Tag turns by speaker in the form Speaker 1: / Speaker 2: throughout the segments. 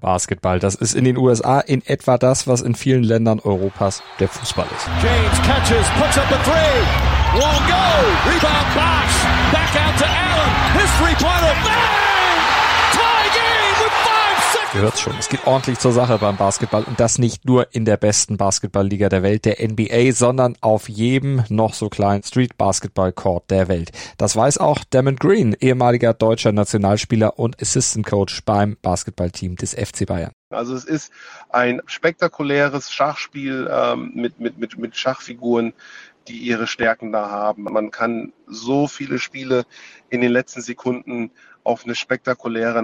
Speaker 1: Basketball. Das ist in den USA in etwa das, was in vielen Ländern Europas der Fußball ist.
Speaker 2: James catches, puts up a three. Won't go. Rebound box. Back out to Allen. His three-pointer.
Speaker 1: Gehört's schon. Es geht ordentlich zur Sache beim Basketball und das nicht nur in der besten Basketballliga der Welt, der NBA, sondern auf jedem noch so kleinen Street Basketball Court der Welt. Das weiß auch Damon Green, ehemaliger deutscher Nationalspieler und Assistant Coach beim Basketballteam des FC Bayern.
Speaker 3: Also es ist ein spektakuläres Schachspiel ähm, mit, mit, mit, mit Schachfiguren, die ihre Stärken da haben. Man kann so viele Spiele in den letzten Sekunden auf eine spektakuläre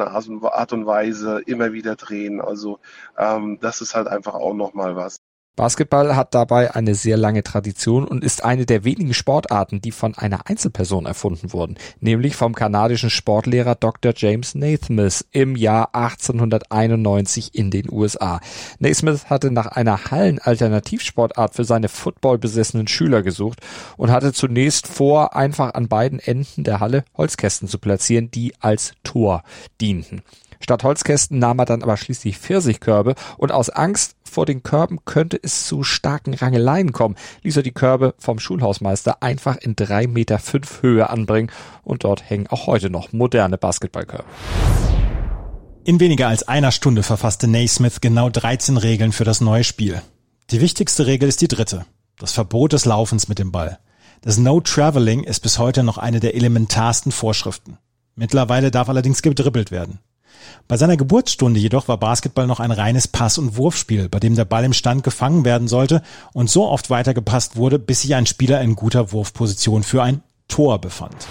Speaker 3: Art und Weise immer wieder drehen. Also ähm, das ist halt einfach auch nochmal was.
Speaker 1: Basketball hat dabei eine sehr lange Tradition und ist eine der wenigen Sportarten, die von einer Einzelperson erfunden wurden, nämlich vom kanadischen Sportlehrer Dr. James Naismith im Jahr 1891 in den USA. Naismith hatte nach einer Hallenalternativsportart für seine footballbesessenen Schüler gesucht und hatte zunächst vor, einfach an beiden Enden der Halle Holzkästen zu platzieren, die als Tor dienten. Statt Holzkästen nahm er dann aber schließlich Pfirsichkörbe und aus Angst vor den Körben könnte es zu starken Rangeleien kommen, ließ er die Körbe vom Schulhausmeister einfach in drei Meter fünf Höhe anbringen und dort hängen auch heute noch moderne Basketballkörbe.
Speaker 4: In weniger als einer Stunde verfasste Naismith genau 13 Regeln für das neue Spiel. Die wichtigste Regel ist die dritte. Das Verbot des Laufens mit dem Ball. Das No Traveling ist bis heute noch eine der elementarsten Vorschriften. Mittlerweile darf allerdings gedribbelt werden. Bei seiner Geburtsstunde jedoch war Basketball noch ein reines Pass- und Wurfspiel, bei dem der Ball im Stand gefangen werden sollte und so oft weitergepasst wurde, bis sich ein Spieler in guter Wurfposition für ein Tor befand.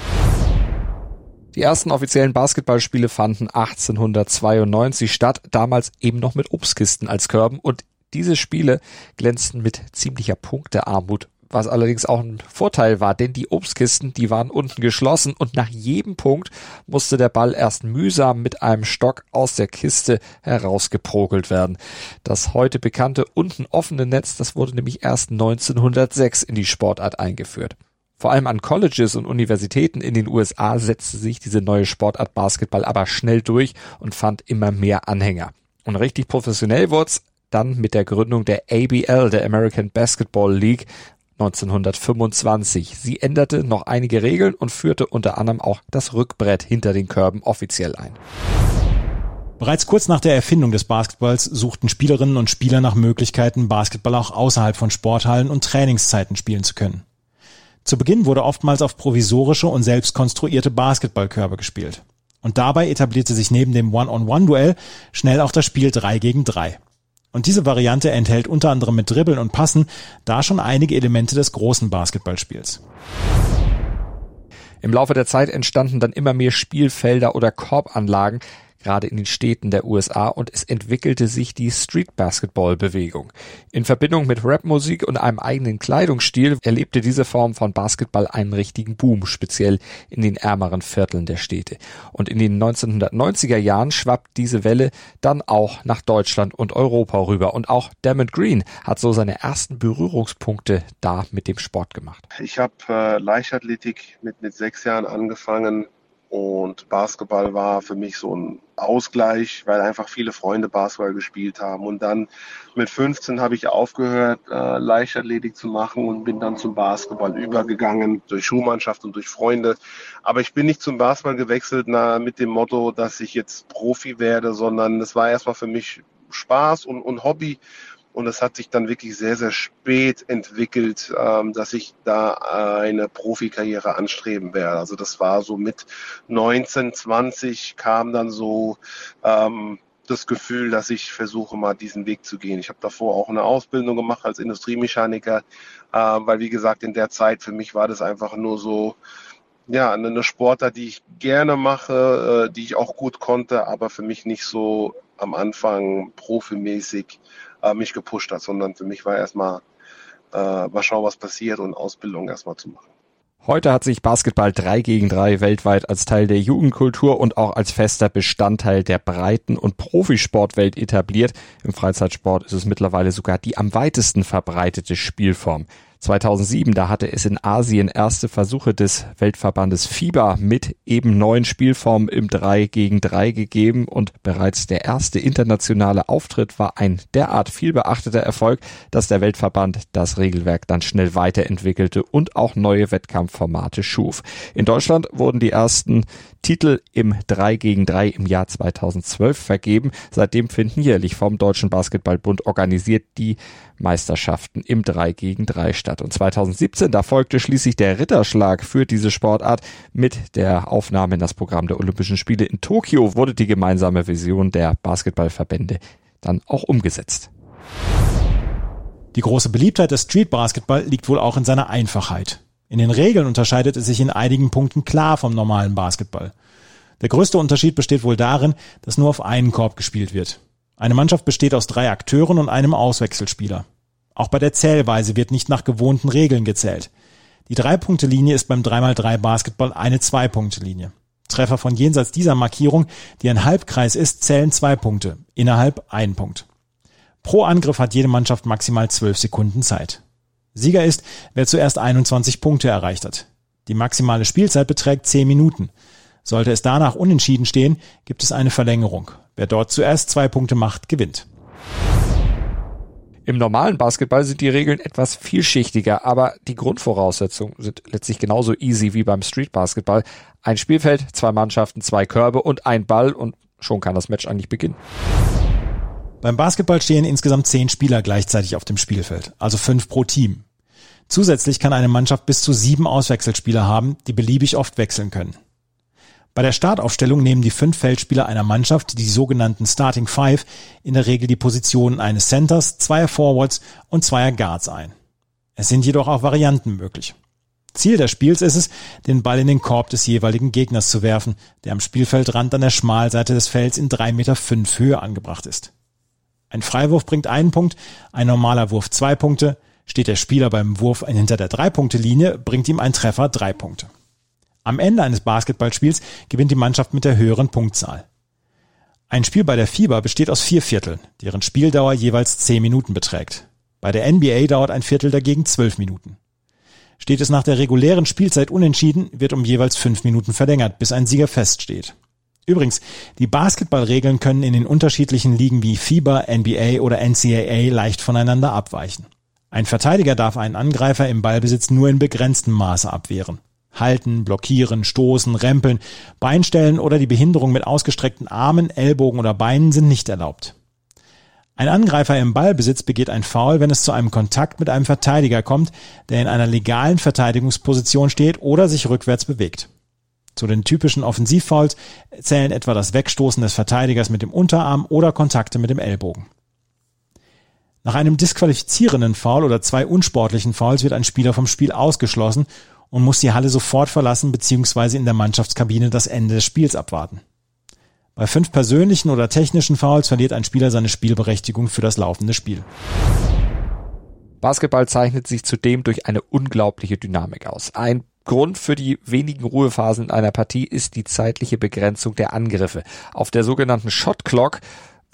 Speaker 1: Die ersten offiziellen Basketballspiele fanden 1892 statt, damals eben noch mit Obstkisten als Körben und diese Spiele glänzten mit ziemlicher Punktearmut was allerdings auch ein Vorteil war, denn die Obstkisten, die waren unten geschlossen und nach jedem Punkt musste der Ball erst mühsam mit einem Stock aus der Kiste herausgeprogelt werden. Das heute bekannte unten offene Netz, das wurde nämlich erst 1906 in die Sportart eingeführt. Vor allem an Colleges und Universitäten in den USA setzte sich diese neue Sportart Basketball aber schnell durch und fand immer mehr Anhänger. Und richtig professionell wurd's dann mit der Gründung der ABL, der American Basketball League, 1925. Sie änderte noch einige Regeln und führte unter anderem auch das Rückbrett hinter den Körben offiziell ein.
Speaker 4: Bereits kurz nach der Erfindung des Basketballs suchten Spielerinnen und Spieler nach Möglichkeiten, Basketball auch außerhalb von Sporthallen und Trainingszeiten spielen zu können. Zu Beginn wurde oftmals auf provisorische und selbst konstruierte Basketballkörbe gespielt. Und dabei etablierte sich neben dem One-on-One-Duell schnell auch das Spiel 3 gegen 3. Und diese Variante enthält unter anderem mit Dribbeln und Passen da schon einige Elemente des großen Basketballspiels.
Speaker 1: Im Laufe der Zeit entstanden dann immer mehr Spielfelder oder Korbanlagen, gerade in den Städten der USA und es entwickelte sich die Street Basketball Bewegung. In Verbindung mit Rapmusik und einem eigenen Kleidungsstil erlebte diese Form von Basketball einen richtigen Boom, speziell in den ärmeren Vierteln der Städte. Und in den 1990er Jahren schwappt diese Welle dann auch nach Deutschland und Europa rüber und auch Damon Green hat so seine ersten Berührungspunkte da mit dem Sport gemacht.
Speaker 3: Ich habe äh, Leichtathletik mit, mit sechs Jahren angefangen und Basketball war für mich so ein Ausgleich, weil einfach viele Freunde Basketball gespielt haben. Und dann mit 15 habe ich aufgehört, äh, Leichtathletik zu machen und bin dann zum Basketball übergegangen, durch Schulmannschaft und durch Freunde. Aber ich bin nicht zum Basketball gewechselt na, mit dem Motto, dass ich jetzt Profi werde, sondern es war erstmal für mich Spaß und, und Hobby. Und es hat sich dann wirklich sehr, sehr spät entwickelt, ähm, dass ich da eine Profikarriere anstreben werde. Also das war so mit 19, 20 kam dann so ähm, das Gefühl, dass ich versuche mal diesen Weg zu gehen. Ich habe davor auch eine Ausbildung gemacht als Industriemechaniker, äh, weil wie gesagt in der Zeit für mich war das einfach nur so ja eine Sportart, die ich gerne mache, äh, die ich auch gut konnte, aber für mich nicht so am Anfang profimäßig äh, mich gepusht hat, sondern für mich war erstmal äh, mal schauen, was passiert und Ausbildung erstmal zu machen.
Speaker 1: Heute hat sich Basketball 3 gegen 3 weltweit als Teil der Jugendkultur und auch als fester Bestandteil der Breiten- und Profisportwelt etabliert. Im Freizeitsport ist es mittlerweile sogar die am weitesten verbreitete Spielform. 2007, da hatte es in Asien erste Versuche des Weltverbandes FIBA mit eben neuen Spielformen im 3 gegen 3 gegeben und bereits der erste internationale Auftritt war ein derart viel beachteter Erfolg, dass der Weltverband das Regelwerk dann schnell weiterentwickelte und auch neue Wettkampfformate schuf. In Deutschland wurden die ersten Titel im 3 gegen 3 im Jahr 2012 vergeben. Seitdem finden jährlich vom Deutschen Basketballbund organisiert die Meisterschaften im 3 gegen 3 statt. Und 2017, da folgte schließlich der Ritterschlag für diese Sportart. Mit der Aufnahme in das Programm der Olympischen Spiele in Tokio wurde die gemeinsame Vision der Basketballverbände dann auch umgesetzt.
Speaker 4: Die große Beliebtheit des Street Basketball liegt wohl auch in seiner Einfachheit. In den Regeln unterscheidet es sich in einigen Punkten klar vom normalen Basketball. Der größte Unterschied besteht wohl darin, dass nur auf einen Korb gespielt wird. Eine Mannschaft besteht aus drei Akteuren und einem Auswechselspieler. Auch bei der Zählweise wird nicht nach gewohnten Regeln gezählt. Die Drei-Punkte-Linie ist beim 3x3 Basketball eine Zwei-Punkte-Linie. Treffer von jenseits dieser Markierung, die ein Halbkreis ist, zählen zwei Punkte, innerhalb ein Punkt. Pro Angriff hat jede Mannschaft maximal zwölf Sekunden Zeit. Sieger ist, wer zuerst 21 Punkte erreicht hat. Die maximale Spielzeit beträgt 10 Minuten. Sollte es danach unentschieden stehen, gibt es eine Verlängerung. Wer dort zuerst zwei Punkte macht, gewinnt.
Speaker 1: Im normalen Basketball sind die Regeln etwas vielschichtiger, aber die Grundvoraussetzungen sind letztlich genauso easy wie beim Street Basketball. Ein Spielfeld, zwei Mannschaften, zwei Körbe und ein Ball und schon kann das Match eigentlich beginnen.
Speaker 4: Beim Basketball stehen insgesamt zehn Spieler gleichzeitig auf dem Spielfeld, also fünf pro Team. Zusätzlich kann eine Mannschaft bis zu sieben Auswechselspieler haben, die beliebig oft wechseln können. Bei der Startaufstellung nehmen die fünf Feldspieler einer Mannschaft, die sogenannten Starting Five, in der Regel die Positionen eines Centers, zweier Forwards und zweier Guards ein. Es sind jedoch auch Varianten möglich. Ziel des Spiels ist es, den Ball in den Korb des jeweiligen Gegners zu werfen, der am Spielfeldrand an der Schmalseite des Felds in drei Meter fünf Höhe angebracht ist. Ein Freiwurf bringt einen Punkt, ein normaler Wurf zwei Punkte. Steht der Spieler beim Wurf hinter der Drei-Punkte-Linie, bringt ihm ein Treffer drei Punkte. Am Ende eines Basketballspiels gewinnt die Mannschaft mit der höheren Punktzahl. Ein Spiel bei der FIBA besteht aus vier Vierteln, deren Spieldauer jeweils zehn Minuten beträgt. Bei der NBA dauert ein Viertel dagegen zwölf Minuten. Steht es nach der regulären Spielzeit unentschieden, wird um jeweils fünf Minuten verlängert, bis ein Sieger feststeht. Übrigens, die Basketballregeln können in den unterschiedlichen Ligen wie FIBA, NBA oder NCAA leicht voneinander abweichen. Ein Verteidiger darf einen Angreifer im Ballbesitz nur in begrenztem Maße abwehren. Halten, blockieren, stoßen, rempeln, Beinstellen oder die Behinderung mit ausgestreckten Armen, Ellbogen oder Beinen sind nicht erlaubt. Ein Angreifer im Ballbesitz begeht ein Foul, wenn es zu einem Kontakt mit einem Verteidiger kommt, der in einer legalen Verteidigungsposition steht oder sich rückwärts bewegt. Zu den typischen Offensivfouls zählen etwa das Wegstoßen des Verteidigers mit dem Unterarm oder Kontakte mit dem Ellbogen. Nach einem disqualifizierenden Foul oder zwei unsportlichen Fouls wird ein Spieler vom Spiel ausgeschlossen und muss die Halle sofort verlassen bzw. in der Mannschaftskabine das Ende des Spiels abwarten. Bei fünf persönlichen oder technischen Fouls verliert ein Spieler seine Spielberechtigung für das laufende Spiel.
Speaker 1: Basketball zeichnet sich zudem durch eine unglaubliche Dynamik aus. Ein Grund für die wenigen Ruhephasen in einer Partie ist die zeitliche Begrenzung der Angriffe. Auf der sogenannten Shot Clock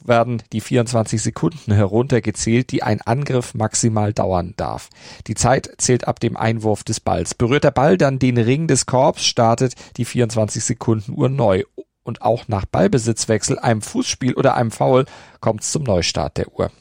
Speaker 1: werden die 24 Sekunden heruntergezählt, die ein Angriff maximal dauern darf. Die Zeit zählt ab dem Einwurf des Balls. Berührt der Ball dann den Ring des Korbs, startet die 24 Sekunden Uhr neu. Und auch nach Ballbesitzwechsel, einem Fußspiel oder einem Foul kommt es zum Neustart der Uhr.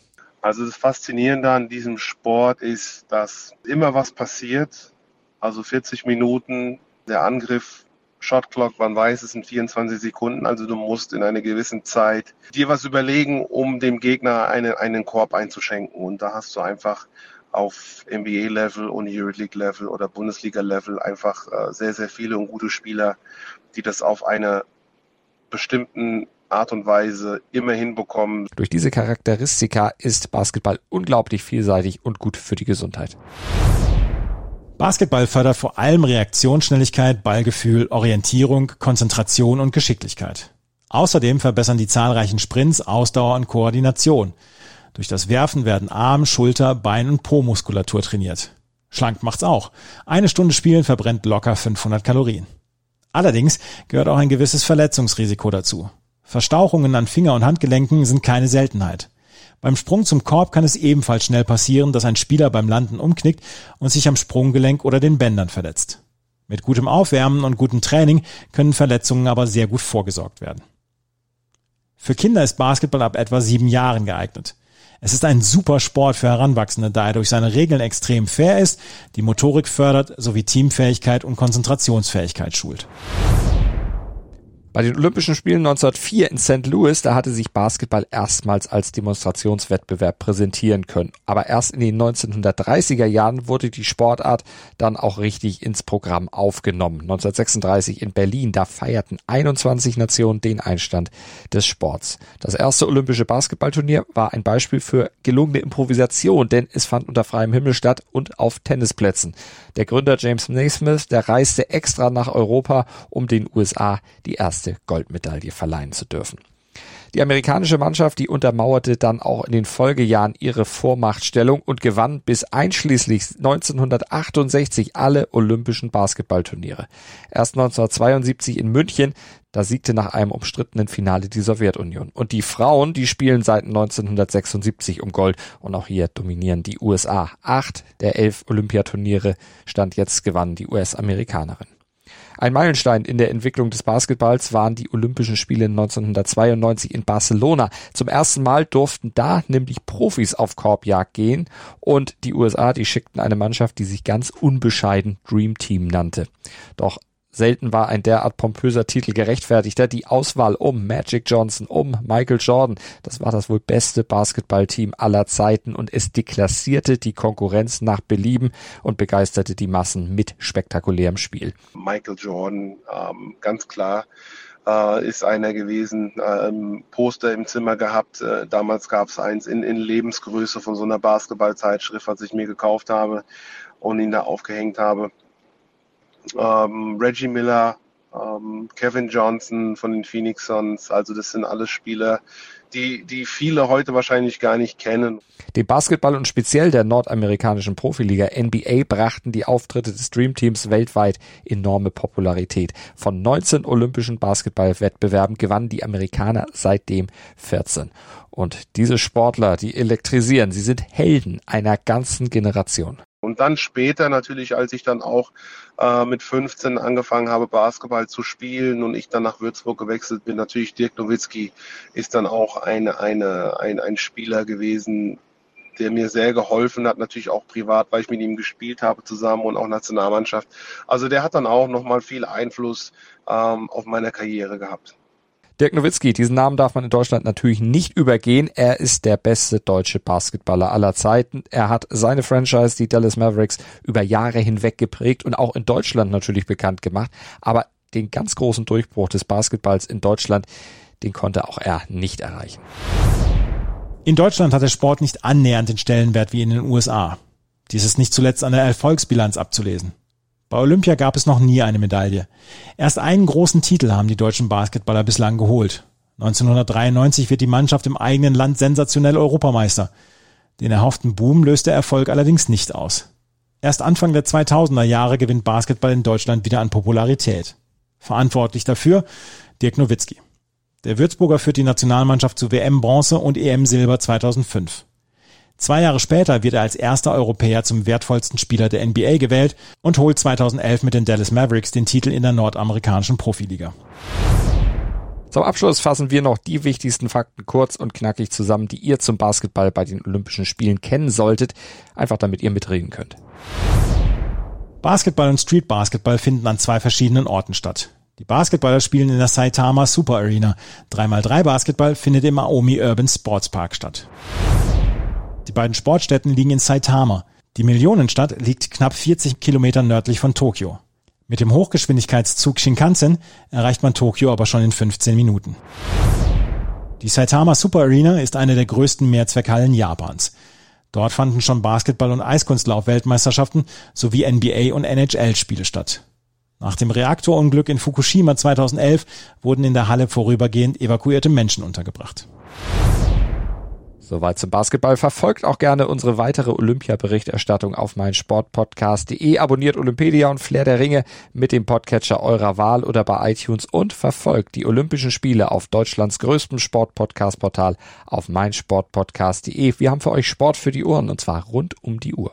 Speaker 3: Also das Faszinierende an diesem Sport ist, dass immer was passiert also 40 Minuten, der Angriff, Shot Clock, man weiß, es sind 24 Sekunden, also du musst in einer gewissen Zeit dir was überlegen, um dem Gegner eine, einen Korb einzuschenken. Und da hast du einfach auf NBA-Level und Euroleague-Level oder Bundesliga-Level einfach äh, sehr, sehr viele und gute Spieler, die das auf einer bestimmten Art und Weise immer hinbekommen.
Speaker 1: Durch diese Charakteristika ist Basketball unglaublich vielseitig und gut für die Gesundheit.
Speaker 4: Basketball fördert vor allem Reaktionsschnelligkeit, Ballgefühl, Orientierung, Konzentration und Geschicklichkeit. Außerdem verbessern die zahlreichen Sprints Ausdauer und Koordination. Durch das Werfen werden Arm, Schulter, Bein und Po-Muskulatur trainiert. Schlank macht's auch. Eine Stunde Spielen verbrennt locker 500 Kalorien. Allerdings gehört auch ein gewisses Verletzungsrisiko dazu. Verstauchungen an Finger- und Handgelenken sind keine Seltenheit. Beim Sprung zum Korb kann es ebenfalls schnell passieren, dass ein Spieler beim Landen umknickt und sich am Sprunggelenk oder den Bändern verletzt. Mit gutem Aufwärmen und gutem Training können Verletzungen aber sehr gut vorgesorgt werden. Für Kinder ist Basketball ab etwa sieben Jahren geeignet. Es ist ein super Sport für Heranwachsende, da er durch seine Regeln extrem fair ist, die Motorik fördert sowie Teamfähigkeit und Konzentrationsfähigkeit schult.
Speaker 1: Bei den Olympischen Spielen 1904 in St. Louis, da hatte sich Basketball erstmals als Demonstrationswettbewerb präsentieren können. Aber erst in den 1930er Jahren wurde die Sportart dann auch richtig ins Programm aufgenommen. 1936 in Berlin, da feierten 21 Nationen den Einstand des Sports. Das erste olympische Basketballturnier war ein Beispiel für gelungene Improvisation, denn es fand unter freiem Himmel statt und auf Tennisplätzen. Der Gründer James Naismith, der reiste extra nach Europa, um den USA die erste erste Goldmedaille verleihen zu dürfen. Die amerikanische Mannschaft, die untermauerte dann auch in den Folgejahren ihre Vormachtstellung und gewann bis einschließlich 1968 alle olympischen Basketballturniere. Erst 1972 in München, da siegte nach einem umstrittenen Finale die Sowjetunion. Und die Frauen, die spielen seit 1976 um Gold und auch hier dominieren die USA. Acht der elf Olympiaturniere stand jetzt gewannen die US-Amerikanerin. Ein Meilenstein in der Entwicklung des Basketballs waren die Olympischen Spiele 1992 in Barcelona. Zum ersten Mal durften da nämlich Profis auf Korbjagd gehen und die USA, die schickten eine Mannschaft, die sich ganz unbescheiden Dream Team nannte. Doch Selten war ein derart pompöser Titel gerechtfertigter. Die Auswahl um Magic Johnson, um Michael Jordan, das war das wohl beste Basketballteam aller Zeiten und es deklassierte die Konkurrenz nach Belieben und begeisterte die Massen mit spektakulärem Spiel.
Speaker 3: Michael Jordan, ähm, ganz klar, äh, ist einer gewesen, ähm, Poster im Zimmer gehabt. Äh, damals gab es eins in, in Lebensgröße von so einer Basketballzeitschrift, was ich mir gekauft habe und ihn da aufgehängt habe ähm, Reggie Miller, ähm, Kevin Johnson von den Phoenix Suns. Also das sind alles Spieler, die, die viele heute wahrscheinlich gar nicht kennen.
Speaker 1: Dem Basketball und speziell der nordamerikanischen Profiliga NBA brachten die Auftritte des Dream Teams weltweit enorme Popularität. Von 19 olympischen Basketballwettbewerben gewannen die Amerikaner seitdem 14. Und diese Sportler, die elektrisieren, sie sind Helden einer ganzen Generation.
Speaker 3: Und dann später natürlich, als ich dann auch äh, mit 15 angefangen habe, Basketball zu spielen und ich dann nach Würzburg gewechselt bin, natürlich Dirk Nowitzki ist dann auch eine, eine, ein, ein Spieler gewesen, der mir sehr geholfen hat, natürlich auch privat, weil ich mit ihm gespielt habe zusammen und auch Nationalmannschaft. Also der hat dann auch nochmal viel Einfluss ähm, auf meine Karriere gehabt.
Speaker 1: Dirk Nowitzki, diesen Namen darf man in Deutschland natürlich nicht übergehen. Er ist der beste deutsche Basketballer aller Zeiten. Er hat seine Franchise, die Dallas Mavericks, über Jahre hinweg geprägt und auch in Deutschland natürlich bekannt gemacht. Aber den ganz großen Durchbruch des Basketballs in Deutschland, den konnte auch er nicht erreichen.
Speaker 4: In Deutschland hat der Sport nicht annähernd den Stellenwert wie in den USA. Dies ist nicht zuletzt an der Erfolgsbilanz abzulesen. Bei Olympia gab es noch nie eine Medaille. Erst einen großen Titel haben die deutschen Basketballer bislang geholt. 1993 wird die Mannschaft im eigenen Land sensationell Europameister. Den erhofften Boom löst der Erfolg allerdings nicht aus. Erst Anfang der 2000er Jahre gewinnt Basketball in Deutschland wieder an Popularität. Verantwortlich dafür Dirk Nowitzki. Der Würzburger führt die Nationalmannschaft zu WM Bronze und EM Silber 2005. Zwei Jahre später wird er als erster Europäer zum wertvollsten Spieler der NBA gewählt und holt 2011 mit den Dallas Mavericks den Titel in der nordamerikanischen Profiliga.
Speaker 1: Zum Abschluss fassen wir noch die wichtigsten Fakten kurz und knackig zusammen, die ihr zum Basketball bei den Olympischen Spielen kennen solltet, einfach damit ihr mitreden könnt.
Speaker 4: Basketball und Street Basketball finden an zwei verschiedenen Orten statt. Die Basketballer spielen in der Saitama Super Arena. 3x3 Basketball findet im Aomi Urban Sports Park statt. Die beiden Sportstätten liegen in Saitama. Die Millionenstadt liegt knapp 40 Kilometer nördlich von Tokio. Mit dem Hochgeschwindigkeitszug Shinkansen erreicht man Tokio aber schon in 15 Minuten. Die Saitama Super Arena ist eine der größten Mehrzweckhallen Japans. Dort fanden schon Basketball- und Eiskunstlauf-Weltmeisterschaften sowie NBA- und NHL-Spiele statt. Nach dem Reaktorunglück in Fukushima 2011 wurden in der Halle vorübergehend evakuierte Menschen untergebracht.
Speaker 1: Soweit zum Basketball. Verfolgt auch gerne unsere weitere Olympia-Berichterstattung auf meinsportpodcast.de. Abonniert Olympedia und Flair der Ringe mit dem Podcatcher eurer Wahl oder bei iTunes und verfolgt die Olympischen Spiele auf Deutschlands größtem Sportpodcast-Portal auf meinsportpodcast.de. Wir haben für euch Sport für die Ohren und zwar rund um die Uhr.